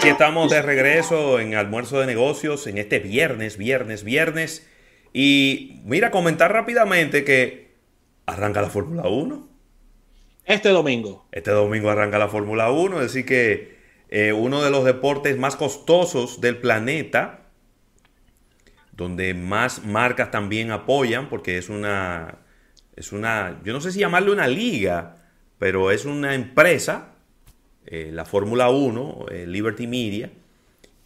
aquí estamos de regreso en almuerzo de negocios en este viernes, viernes, viernes. Y mira, comentar rápidamente que arranca la Fórmula 1. Este domingo. Este domingo arranca la Fórmula 1, es decir que eh, uno de los deportes más costosos del planeta, donde más marcas también apoyan, porque es una, es una, yo no sé si llamarle una liga, pero es una empresa, eh, la Fórmula 1, eh, Liberty Media,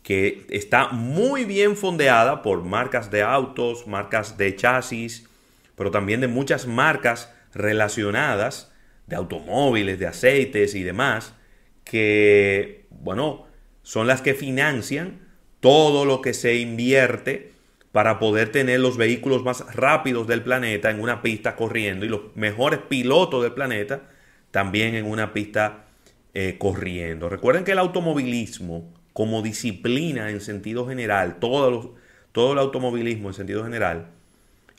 que está muy bien fondeada por marcas de autos, marcas de chasis, pero también de muchas marcas relacionadas de automóviles, de aceites y demás, que, bueno, son las que financian todo lo que se invierte para poder tener los vehículos más rápidos del planeta en una pista corriendo y los mejores pilotos del planeta también en una pista eh, corriendo. Recuerden que el automovilismo como disciplina en sentido general, todo, todo el automovilismo en sentido general,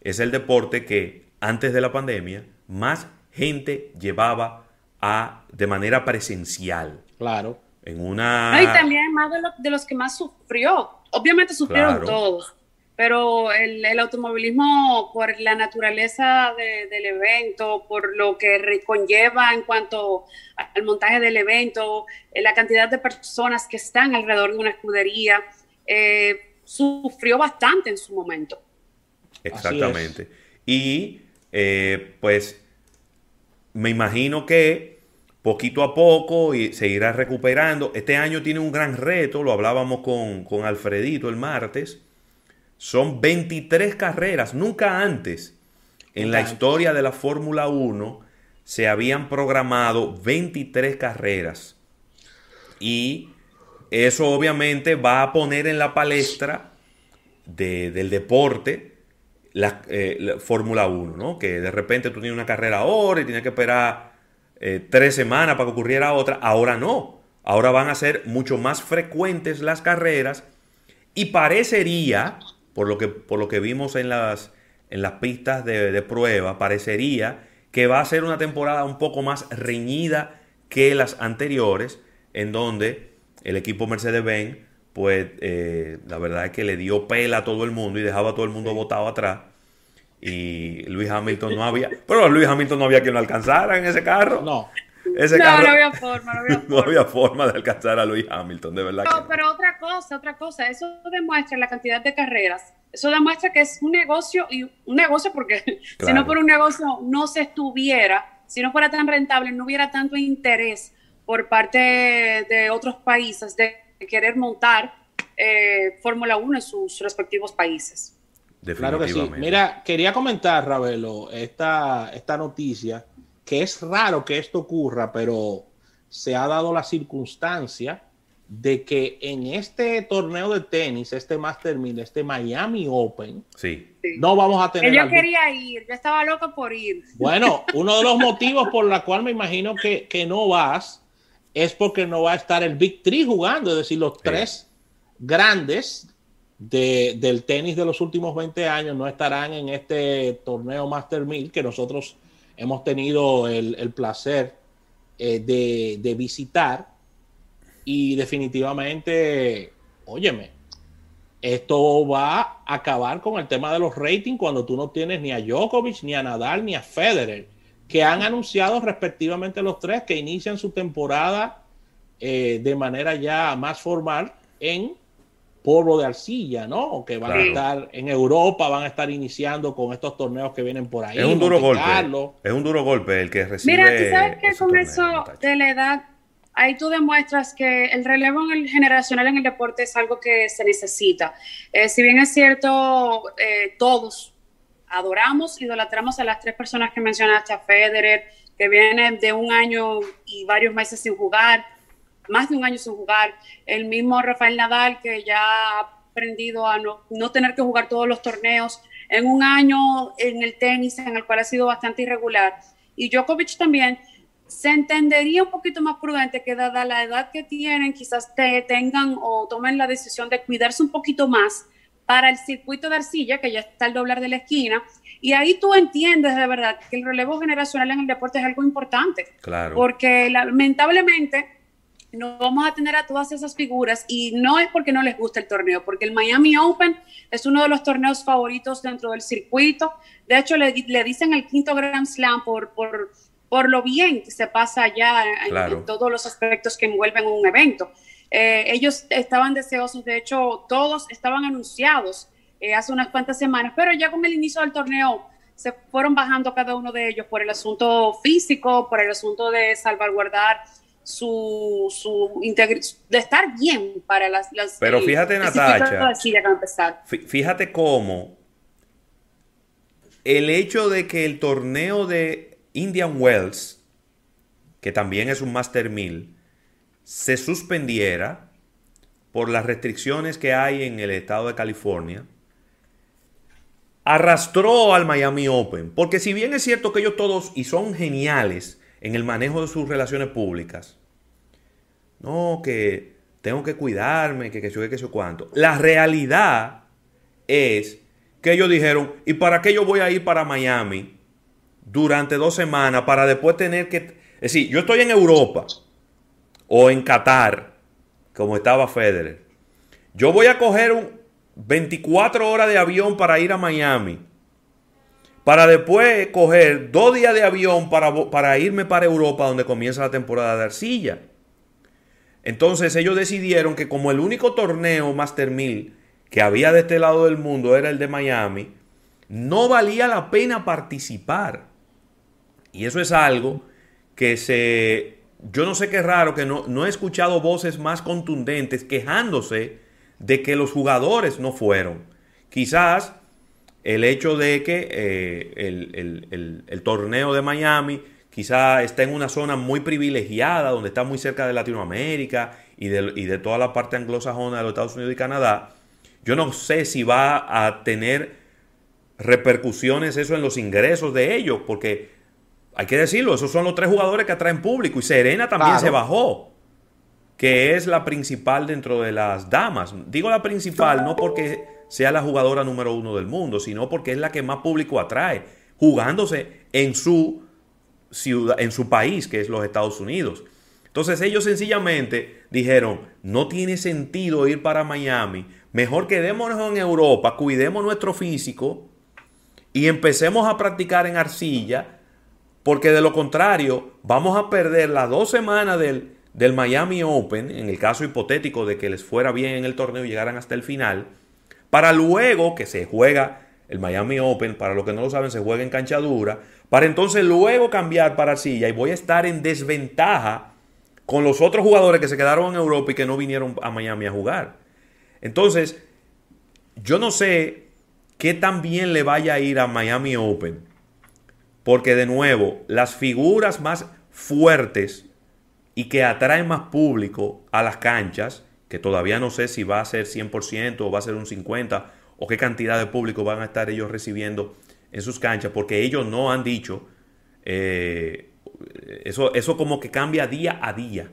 es el deporte que antes de la pandemia más gente llevaba a, de manera presencial. Claro. En una... y también más de, los que más sufrió. Obviamente sufrieron todos, pero el, automovilismo por la naturaleza del evento, por lo que conlleva en cuanto al montaje del evento, eh, la cantidad de personas que están alrededor de una escudería, eh, sufrió bastante en su momento. Exactamente. Y eh, pues me imagino que poquito a poco se irá recuperando. Este año tiene un gran reto, lo hablábamos con, con Alfredito el martes son 23 carreras, nunca antes en la historia de la Fórmula 1 se habían programado 23 carreras. Y eso obviamente va a poner en la palestra del deporte la, eh, Fórmula 1, ¿no? Que de repente tú tienes una carrera ahora y tienes que esperar eh, tres semanas para que ocurriera otra. Ahora no. Ahora van a ser mucho más frecuentes las carreras y parecería por lo que, por lo que vimos en las, en las pistas de, prueba, parecería que va a ser una temporada un poco más reñida que las anteriores, en donde el equipo Mercedes-Benz, pues eh, la verdad es que le dio pela a todo el mundo y dejaba a todo el mundo botado atrás. Y Luis Hamilton no había, pero Luis Hamilton no había quien lo alcanzara en ese carro. No no, no había forma, no había forma. no había forma de alcanzar a Luis Hamilton, de verdad. No, pero otra cosa, otra cosa, eso demuestra la cantidad de carreras. Eso demuestra que es un negocio y un negocio porque si no por un negocio no se estuviera, si no fuera tan rentable, no hubiera tanto interés por parte de otros países de querer montar eh, Fórmula 1 en sus respectivos países. Claro que sí. Mira, quería comentar, Ravelo, esta, esta noticia que es raro que esto ocurra, pero se ha dado la circunstancia de que en este torneo de tenis, este Master 1000, este Miami Open, sí. no vamos a tener. Yo quería ir, yo estaba loco por ir. Bueno, uno de los motivos por la cual me imagino que, no vas es porque no va a estar el Big Three jugando, es decir, los tres grandes del tenis de los últimos 20 años no estarán en este torneo Master 1000 que nosotros hemos tenido el, placer eh, de, visitar y definitivamente, óyeme, esto va a acabar con el tema de los ratings cuando tú no tienes ni a Djokovic, ni a Nadal, ni a Federer, que han anunciado respectivamente los tres que inician su temporada eh, de manera ya más formal en polvo de arcilla, ¿no? Que van a estar en Europa, van a estar iniciando con estos torneos que vienen por ahí. Es un duro golpe. Es un duro golpe el que recibe. Mira, tú sabes que con eso de la edad, ahí tú demuestras que el relevo en el generacional en el deporte es algo que se necesita. Eh, si bien es cierto, eh, todos adoramos, idolatramos a las tres personas que mencionaste, a Federer, que viene de un año y varios meses sin jugar, más de un año sin jugar. El mismo Rafael Nadal, que ya ha aprendido a no, no, tener que jugar todos los torneos en un año en el tenis, en el cual ha sido bastante irregular. Y Djokovic también se entendería un poquito más prudente que dada la edad que tienen, quizás te tengan o tomen la decisión de cuidarse un poquito más para el circuito de arcilla, que ya está al doblar de la esquina. Y ahí tú entiendes de verdad que el relevo generacional en el deporte es algo importante. Claro. Porque lamentablemente no vamos a tener a todas esas figuras y no es porque no les gusta el torneo, porque el Miami Open es uno de los torneos favoritos dentro del circuito. De hecho, le, dicen el quinto Grand Slam por, por, por lo bien que se pasa allá en, todos los aspectos que envuelven un evento. Eh, ellos estaban deseosos, de hecho, todos estaban anunciados eh, hace unas cuantas semanas, pero ya con el inicio del torneo se fueron bajando cada uno de ellos por el asunto físico, por el asunto de salvaguardar su, su de estar bien para las... las Pero fíjate, Natacha, fíjate cómo el hecho de que el torneo de Indian Wells, que también es un Master 1000, se suspendiera por las restricciones que hay en el estado de California, arrastró al Miami Open. Porque si bien es cierto que ellos todos, y son geniales, en el manejo de sus relaciones públicas. No, que tengo que cuidarme, que que yo que yo cuánto. La realidad es que ellos dijeron, ¿y para qué yo voy a ir para Miami durante dos semanas para después tener que... Es decir, yo estoy en Europa o en Qatar, como estaba Federer. Yo voy a coger un 24 horas de avión para ir a Miami para después coger dos días de avión para, para irme para Europa donde comienza la temporada de arcilla. Entonces ellos decidieron que como el único torneo Master 1000 que había de este lado del mundo era el de Miami, no valía la pena participar. Y eso es algo que se... Yo no sé qué raro que no, no he escuchado voces más contundentes quejándose de que los jugadores no fueron. Quizás el hecho de que eh, el, torneo de Miami quizá está en una zona muy privilegiada, donde está muy cerca de Latinoamérica y de, y de toda la parte anglosajona de los Estados Unidos y Canadá, yo no sé si va a tener repercusiones eso en los ingresos de ellos, porque hay que decirlo, esos son los tres jugadores que atraen público y Serena también se bajó, que es la principal dentro de las damas. Digo la principal no porque sea la jugadora número uno del mundo, sino porque es la que más público atrae, jugándose en su ciudad, en su país, que es los Estados Unidos. Entonces ellos sencillamente dijeron, no tiene sentido ir para Miami, mejor quedémonos en Europa, cuidemos nuestro físico y empecemos a practicar en arcilla, porque de lo contrario vamos a perder las dos semanas del, del Miami Open, en el caso hipotético de que les fuera bien en el torneo y llegaran hasta el final, para luego que se juega el Miami Open, para los que no lo saben, se juega en cancha dura, para entonces luego cambiar para silla y voy a estar en desventaja con los otros jugadores que se quedaron en Europa y que no vinieron a Miami a jugar. Entonces, yo no sé qué tan bien le vaya a ir a Miami Open, porque de nuevo, las figuras más fuertes y que atraen más público a las canchas que todavía no sé si va a ser 100% o va a ser un 50% o qué cantidad de público van a estar ellos recibiendo en sus canchas, porque ellos no han dicho, eh, eso, eso como que cambia día a día.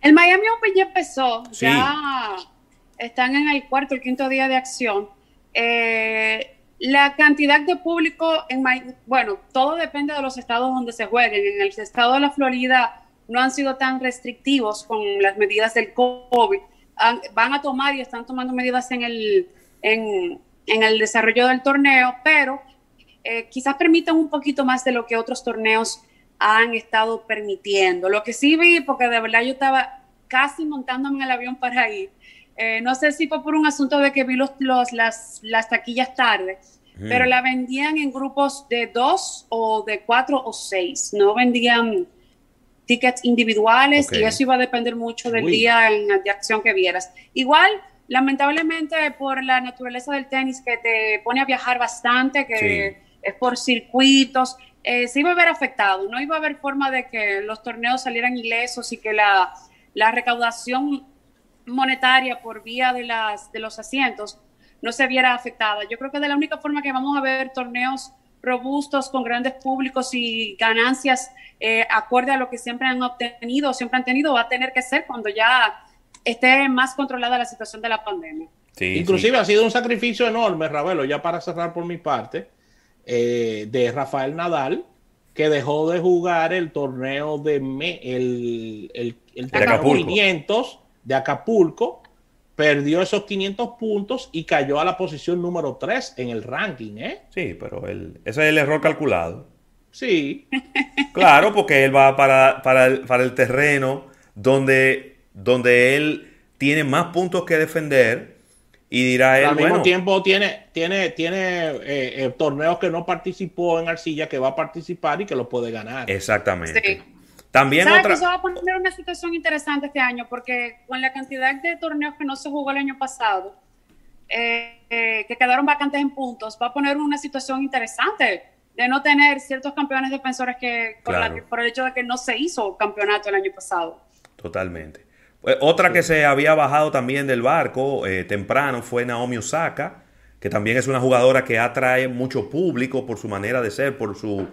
El Miami Open ya empezó, ya están en el cuarto, el quinto día de acción. Eh, la cantidad de público, en bueno, todo depende de los estados donde se jueguen. En el estado de la Florida no han sido tan restrictivos con las medidas del COVID van a tomar y están tomando medidas en el, en, el desarrollo del torneo, pero eh, quizás permitan un poquito más de lo que otros torneos han estado permitiendo. Lo que sí vi, porque de verdad yo estaba casi montándome en el avión para ir, eh, no sé si fue por un asunto de que vi los, los las, las taquillas tarde, pero la vendían en grupos de dos o de cuatro o seis, no vendían tickets individuales y eso iba a depender mucho del día en, de acción que vieras. Igual, lamentablemente, por la naturaleza del tenis que te pone a viajar bastante, que es por circuitos, eh, se iba a ver afectado. No iba a haber forma de que los torneos salieran ilesos y que la, la recaudación monetaria por vía de, las, de los asientos no se viera afectada. Yo creo que de la única forma que vamos a ver torneos robustos, con grandes públicos y ganancias eh, acorde a lo que siempre han obtenido, siempre han tenido, va a tener que ser cuando ya esté más controlada la situación de la pandemia. Inclusive ha sido un sacrificio enorme, Ravelo, ya para cerrar por mi parte, eh, de Rafael Nadal, que dejó de jugar el torneo de el, el, el torneo 500 de Acapulco, perdió esos 500 puntos y cayó a la posición número 3 en el ranking, ¿eh? Sí, pero ese es el error calculado. Sí. Claro, porque él va para, para, el, para el terreno donde, donde él tiene más puntos que defender y dirá él, al mismo tiempo tiene, tiene, tiene eh, eh, torneos que no participó en Arcilla que va a participar y que lo puede ganar. Exactamente. También otra... Eso va a poner una situación interesante este año porque con la cantidad de torneos que no se jugó el año pasado, eh, que quedaron vacantes en puntos, va a poner una situación interesante de no tener ciertos campeones defensores que por el hecho de que no se hizo campeonato el año pasado. Totalmente. Pues, otra que se había bajado también del barco eh, temprano fue Naomi Osaka, que también es una jugadora que atrae mucho público por su manera de ser, por su,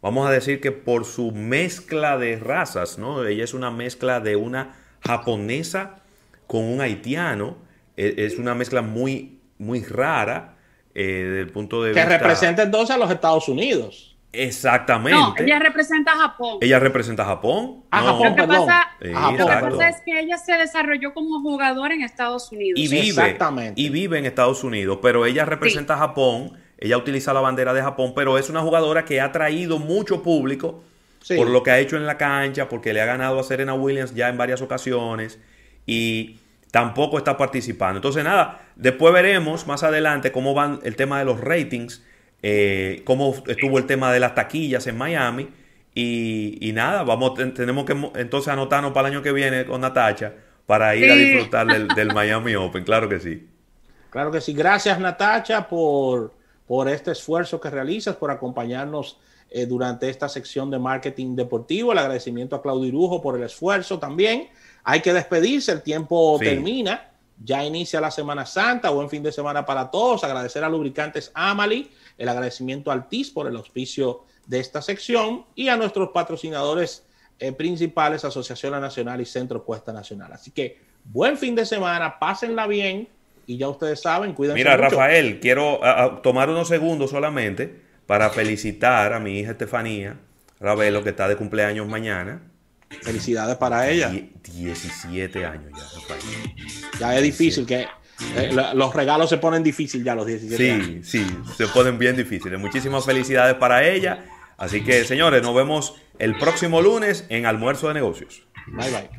vamos a decir que por su mezcla de razas, ¿no? Ella es una mezcla de una japonesa con un haitiano, e, es una mezcla muy, muy rara eh, desde el punto de que vista... Que representa entonces a los Estados Unidos. Exactamente. No, ella representa a Japón. Ella representa a Japón. A Japón, lo que, pasa, lo que pasa es que ella se desarrolló como jugador en Estados Unidos. Y vive, Exactamente. y vive en Estados Unidos, pero ella representa a Japón, ella utiliza la bandera de Japón, pero es una jugadora que ha traído mucho público por lo que ha hecho en la cancha, porque le ha ganado a Serena Williams ya en varias ocasiones y tampoco está participando. Entonces, nada, después veremos más adelante cómo van el tema de los ratings eh, cómo estuvo el tema de las taquillas en Miami. Y, nada, vamos, tenemos que entonces anotarnos para el año que viene con Natacha para ir a disfrutar del, Miami Open, claro que sí. Claro que sí. Gracias Natacha por, por este esfuerzo que realizas, por acompañarnos eh, durante esta sección de marketing deportivo. El agradecimiento a Claudio Irujo por el esfuerzo también. Hay que despedirse, el tiempo termina. Ya inicia la Semana Santa, buen fin de semana para todos. Agradecer a Lubricantes Amali el agradecimiento al TIS por el auspicio de esta sección y a nuestros patrocinadores eh, principales, Asociación Nacional y Centro Puesta Nacional. Así que buen fin de semana, pásenla bien y ya ustedes saben, cuídense Mira, Rafael, quiero tomar unos segundos solamente para felicitar a mi hija Estefanía Ravelo, que está de cumpleaños mañana. Felicidades para ella. 17 años ya, Rafael. Ya es difícil que eh, los regalos se ponen difíciles ya los 17 sí, años. Sí, se ponen bien difíciles. Muchísimas felicidades para ella. Así que, señores, nos vemos el próximo lunes en Almuerzo de Negocios. Bye bye.